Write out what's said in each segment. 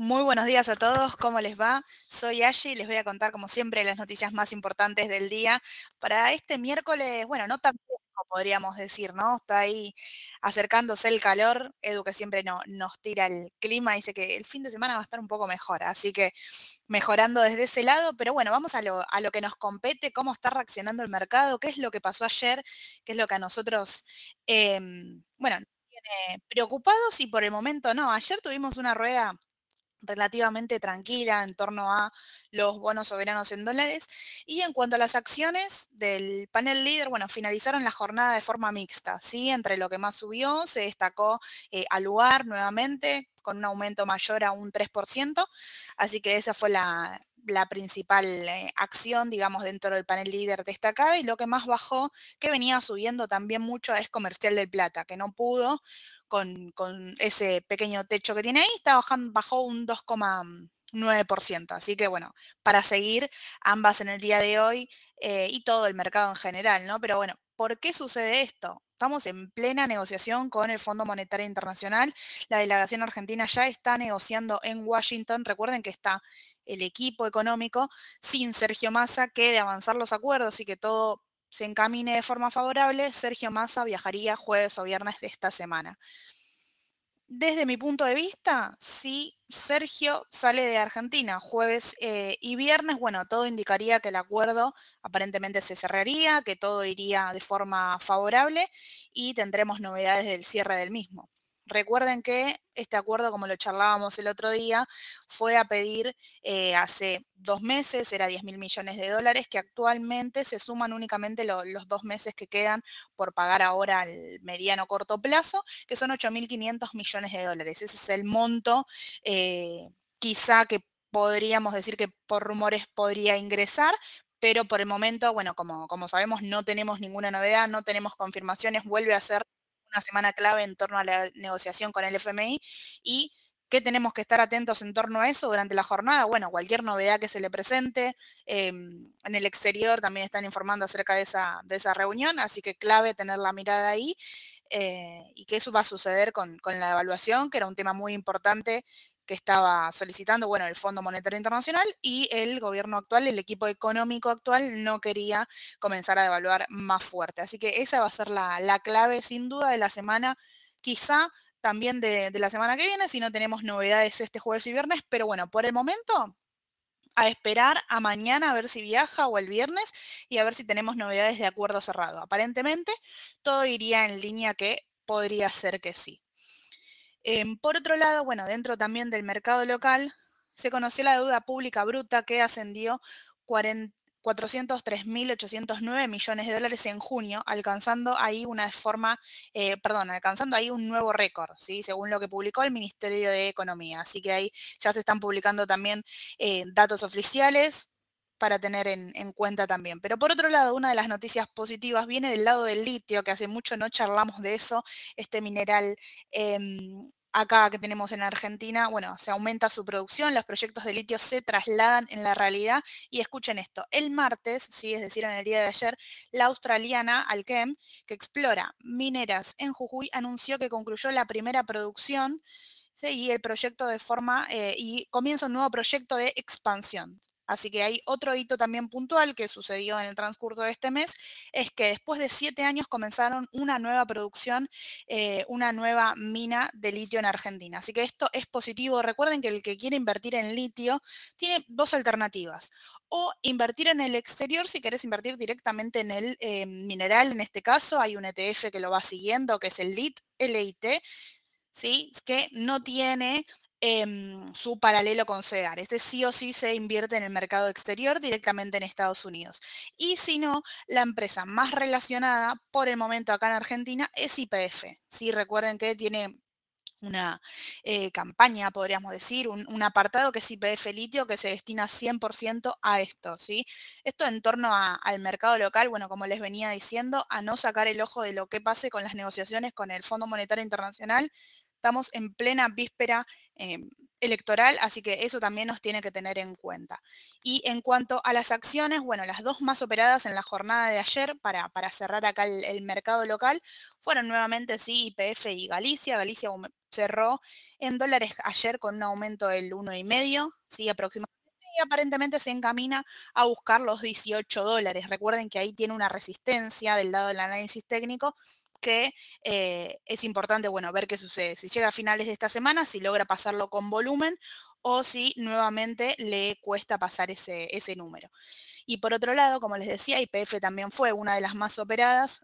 Muy buenos días a todos, ¿cómo les va? Soy Ashi y les voy a contar como siempre las noticias más importantes del día para este miércoles, bueno, no tan viejo podríamos decir, ¿no? Está ahí acercándose el calor, Edu que siempre no, nos tira el clima, dice que el fin de semana va a estar un poco mejor, así que mejorando desde ese lado, pero bueno, vamos a lo, a lo que nos compete, cómo está reaccionando el mercado, qué es lo que pasó ayer, qué es lo que a nosotros, em, bueno, tiene preocupados y por el momento no. Ayer tuvimos una rueda relativamente tranquila en torno a los bonos soberanos en dólares. Y en cuanto a las acciones del panel líder, bueno, finalizaron la jornada de forma mixta, ¿sí? Entre lo que más subió, se destacó eh, al lugar nuevamente, con un aumento mayor a un 3%, así que esa fue la, la principal eh, acción, digamos, dentro del panel líder destacada y lo que más bajó, que venía subiendo también mucho, es Comercial del Plata, que no pudo con, ese pequeño techo que tiene ahí, está bajando, bajó un 2,9%. Así que bueno, para seguir ambas en el día de hoy eh, y todo el mercado en general, ¿no? Pero bueno, ¿por qué sucede esto? Estamos en plena negociación con el Fondo Monetario Internacional. La delegación argentina ya está negociando en Washington. Recuerden que está el equipo económico sin Sergio Massa, que de avanzar los acuerdos y que todo se encamine de forma favorable, Sergio Massa viajaría jueves o viernes de esta semana. Desde mi punto de vista, si Sergio sale de Argentina jueves eh, y viernes, bueno, todo indicaría que el acuerdo aparentemente se cerraría, que todo iría de forma favorable y tendremos novedades del cierre del mismo. Recuerden que este acuerdo, como lo charlábamos el otro día, fue a pedir eh, hace dos meses, era 10 mil millones de dólares, que actualmente se suman únicamente los dos meses que quedan por pagar ahora al mediano corto plazo, que son 8.500 millones de dólares. Ese es el monto eh, quizá que podríamos decir que por rumores podría ingresar, pero por el momento, bueno, como, como sabemos, no tenemos ninguna novedad, no tenemos confirmaciones, vuelve a ser una semana clave en torno a la negociación con el FMI y ¿Qué tenemos que estar atentos en torno a eso durante la jornada? Bueno, cualquier novedad que se le presente. Em, en el exterior también están informando acerca de esa, de esa reunión, así que clave tener la mirada ahí. Eh, y que eso va a suceder con, con, la evaluación, que era un tema muy importante que estaba solicitando, bueno, el Fondo Monetario Internacional y el gobierno actual, el equipo económico actual, no quería comenzar a devaluar más fuerte. Así que esa va a ser la, clave, sin duda, de la semana, quizá también de, de la semana que viene, si no tenemos novedades este jueves y viernes, pero bueno, por el momento a esperar a mañana a ver si viaja o el viernes y a ver si tenemos novedades de acuerdo cerrado. Aparentemente todo iría en línea que podría ser que sí. Em, por otro lado, bueno, dentro también del mercado local, se conoció la deuda pública bruta que ascendió 403.809 millones de dólares en junio, alcanzando ahí una forma, eh, perdón, alcanzando ahí un nuevo récord, ¿sí? según lo que publicó el Ministerio de Economía. Así que ahí ya se están publicando también eh, datos oficiales para tener en, cuenta también. Pero por otro lado, una de las noticias positivas viene del lado del litio, que hace mucho no charlamos de eso, este mineral em, acá que tenemos en Argentina, bueno, se aumenta su producción, los proyectos de litio se trasladan en la realidad. Y escuchen esto, el martes, sí, es decir, en el día de ayer, la australiana Alchem, que explora mineras en Jujuy, anunció que concluyó la primera producción y el proyecto de forma, eh, y comienza un nuevo proyecto de expansión. Así que hay otro hito también puntual que sucedió en el transcurso de este mes, es que después de siete años comenzaron una nueva producción, eh, una nueva mina de litio en Argentina. Así que esto es positivo. Recuerden que el que quiere invertir en litio tiene dos alternativas. O invertir en el exterior si querés invertir directamente en el eh, mineral. En este caso hay un ETF que lo va siguiendo, que es el LIT, LIT, ¿sí? que no tiene Em, su paralelo con CEDAR. Este sí o sí se invierte en el mercado exterior directamente en Estados Unidos. Y si no, la empresa más relacionada por el momento acá en Argentina es IPF. ¿sí? Recuerden que tiene una eh, campaña, podríamos decir, un, apartado que es IPF Litio que se destina 100% a esto, ¿sí? Esto en torno al mercado local, bueno, como les venía diciendo, a no sacar el ojo de lo que pase con las negociaciones con el Fondo Monetario Internacional Estamos en plena víspera, em, electoral, así que eso también nos tiene que tener en cuenta. Y en cuanto a las acciones, bueno, las dos más operadas en la jornada de ayer para, cerrar acá el, el, mercado local fueron nuevamente sí IPF y Galicia. Galicia cerró en dólares ayer con un aumento del 1,5, sí, aproximadamente y aparentemente se encamina a buscar los 18 dólares. Recuerden que ahí tiene una resistencia del lado del análisis técnico que eh, es importante, bueno, ver qué sucede. Si llega a finales de esta semana, si logra pasarlo con volumen o si nuevamente le cuesta pasar ese, ese número. Y por otro lado, como les decía, IPF también fue una de las más operadas.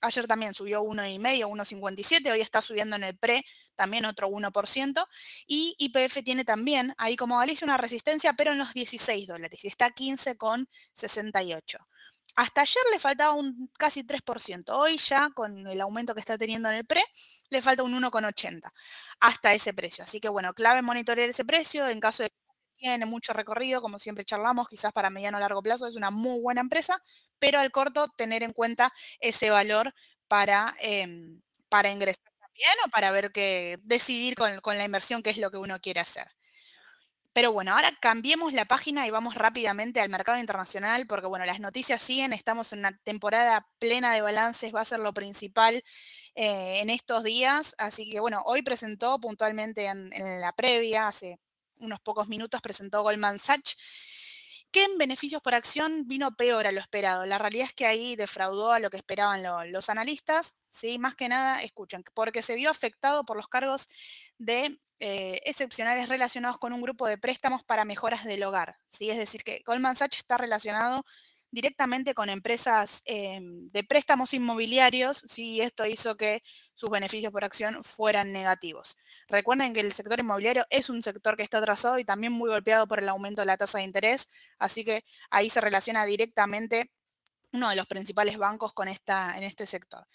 Ayer también subió 1,5, 1,57, hoy está subiendo en el pre también otro 1%. Y IPF tiene también, ahí como Galicia, una resistencia, pero en los 16 dólares y está 15,68. Hasta ayer le faltaba un casi 3%. Hoy ya, con el aumento que está teniendo en el pre, le falta un 1,80 hasta ese precio. Así que bueno, clave monitorear ese precio en caso de que tiene mucho recorrido, como siempre charlamos, quizás para mediano o largo plazo es una muy buena empresa, pero al corto tener en cuenta ese valor para, eh, para ingresar también o para ver que decidir con, con la inversión qué es lo que uno quiere hacer. Pero bueno, ahora cambiemos la página y vamos rápidamente al mercado internacional, porque bueno, las noticias siguen, estamos en una temporada plena de balances, va a ser lo principal eh, en estos días. Así que bueno, hoy presentó puntualmente en, en la previa, hace unos pocos minutos, presentó Goldman Sachs que en beneficios por acción vino peor a lo esperado. La realidad es que ahí defraudó a lo que esperaban lo, los analistas, ¿sí? Más que nada, escuchen, porque se vio afectado por los cargos de eh, excepcionales relacionados con un grupo de préstamos para mejoras del hogar. ¿sí? Es decir, que Goldman Sachs está relacionado directamente con empresas eh, de préstamos inmobiliarios, ¿sí? esto hizo que sus beneficios por acción fueran negativos. Recuerden que el sector inmobiliario es un sector que está atrasado y también muy golpeado por el aumento de la tasa de interés, así que ahí se relaciona directamente uno de los principales bancos con esta, en este sector.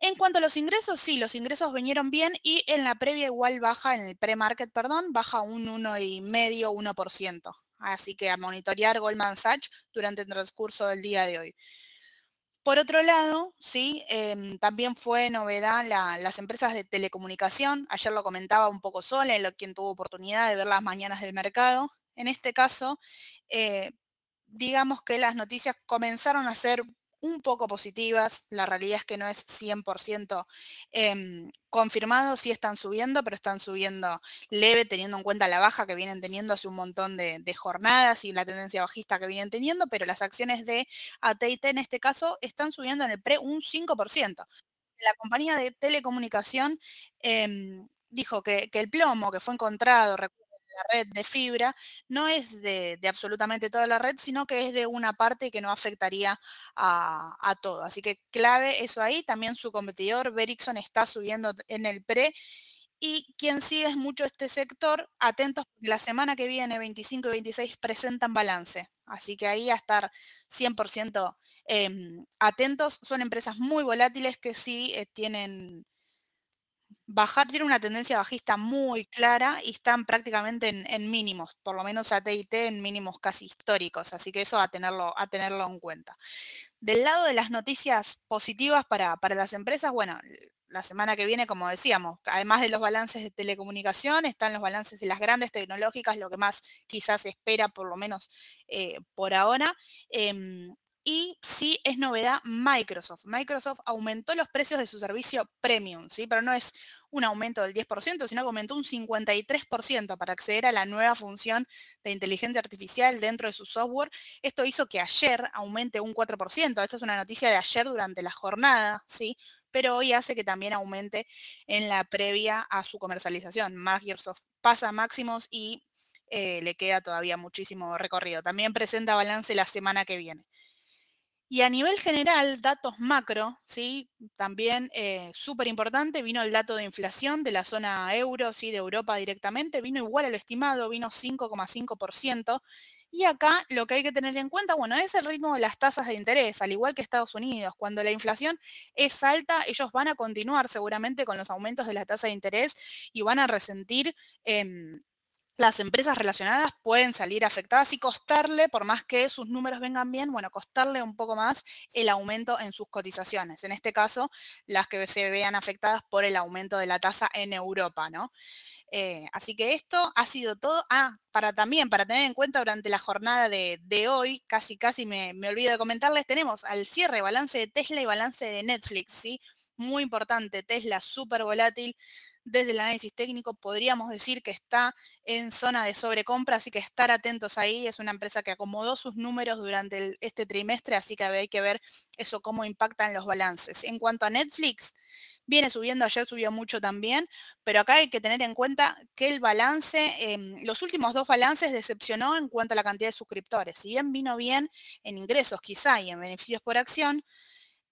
En cuanto a los ingresos, sí, los ingresos vinieron bien y en la previa igual baja, en el pre-market, perdón, baja un 1,5, 1%. Así que a monitorear Goldman Sachs durante el transcurso del día de hoy. Por otro lado, sí, eh, también fue novedad la, las empresas de telecomunicación. Ayer lo comentaba un poco Sole, lo, quien tuvo oportunidad de ver las mañanas del mercado. En este caso, eh, digamos que las noticias comenzaron a ser un poco positivas. La realidad es que no es 100% eh, confirmado, sí están subiendo, pero están subiendo leve teniendo en cuenta la baja que vienen teniendo hace un montón de, jornadas y la tendencia bajista que vienen teniendo, pero las acciones de AT&T en este caso están subiendo en el pre un 5%. La compañía de telecomunicación eh, dijo que, el plomo que fue encontrado, la red de fibra no es de, absolutamente toda la red, sino que es de una parte que no afectaría a, todo. Así que clave eso ahí. También su competidor, Vericsson, está subiendo en el pre. Y quien sigue mucho este sector, atentos, la semana que viene, 25 y 26, presentan balance. Así que ahí a estar 100% eh, atentos. Son empresas muy volátiles que sí eh, tienen bajar tiene una tendencia bajista muy clara y están prácticamente en, mínimos, por lo menos AT&T en mínimos casi históricos, así que eso a tenerlo, a tenerlo en cuenta. Del lado de las noticias positivas para, para las empresas, bueno, la semana que viene, como decíamos, además de los balances de telecomunicación, están los balances de las grandes tecnológicas, lo que más quizás espera, por lo menos eh, por ahora. Eh, y sí es novedad Microsoft. Microsoft aumentó los precios de su servicio premium, ¿sí? pero no es un aumento del 10%, sino que aumentó un 53% para acceder a la nueva función de inteligencia artificial dentro de su software. Esto hizo que ayer aumente un 4%. Esta es una noticia de ayer durante la jornada, ¿sí? pero hoy hace que también aumente en la previa a su comercialización. Microsoft pasa máximos y eh, le queda todavía muchísimo recorrido. También presenta balance la semana que viene. Y a nivel general, datos macro, ¿sí? también eh, súper importante, vino el dato de inflación de la zona euro, ¿sí? de Europa directamente, vino igual a lo estimado, vino 5,5%. Y acá lo que hay que tener en cuenta, bueno, es el ritmo de las tasas de interés, al igual que Estados Unidos. Cuando la inflación es alta, ellos van a continuar seguramente con los aumentos de la tasa de interés y van a resentir eh, Las empresas relacionadas pueden salir afectadas y costarle, por más que sus números vengan bien, bueno, costarle un poco más el aumento en sus cotizaciones. En este caso, las que se vean afectadas por el aumento de la tasa en Europa, ¿no? Eh, así que esto ha sido todo. Ah, para también, para tener en cuenta durante la jornada de, hoy, casi casi me, me, olvido de comentarles, tenemos al cierre balance de Tesla y balance de Netflix, ¿sí? Muy importante, Tesla súper volátil. Desde el análisis técnico podríamos decir que está en zona de sobrecompra, así que estar atentos ahí. Es una empresa que acomodó sus números durante este trimestre, así que hay que ver eso cómo impacta en los balances. En cuanto a Netflix, Viene subiendo, ayer subió mucho también, pero acá hay que tener en cuenta que el balance, eh, los últimos dos balances decepcionó en cuanto a la cantidad de suscriptores. Si bien vino bien en ingresos quizá y en beneficios por acción,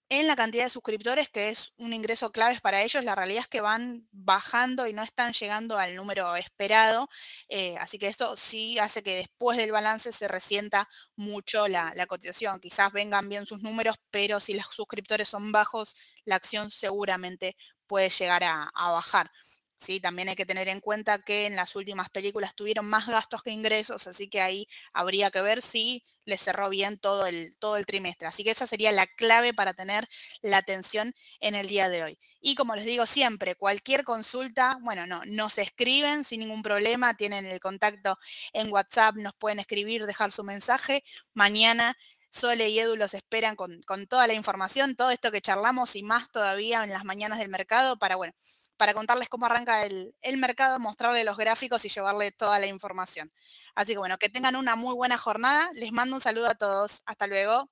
en la cantidad de suscriptores, que es un ingreso clave para ellos, la realidad es que van bajando y no están llegando al número esperado. Eh, así que eso sí hace que después del balance se resienta mucho la, la, cotización. Quizás vengan bien sus números, pero si los suscriptores son bajos, la acción seguramente puede llegar a, a bajar. ¿Sí? También hay que tener en cuenta que en las últimas películas tuvieron más gastos que ingresos, así que ahí habría que ver si les cerró bien todo el, todo el trimestre. Así que esa sería la clave para tener la atención en el día de hoy. Y como les digo siempre, cualquier consulta, bueno, no, nos escriben sin ningún problema, tienen el contacto en WhatsApp, nos pueden escribir, dejar su mensaje. Mañana Sole y Edu los esperan con, con, toda la información, todo esto que charlamos y más todavía en las mañanas del mercado para, bueno, para contarles cómo arranca el, mercado, mostrarles los gráficos y llevarle toda la información. Así que bueno, que tengan una muy buena jornada. Les mando un saludo a todos. Hasta luego.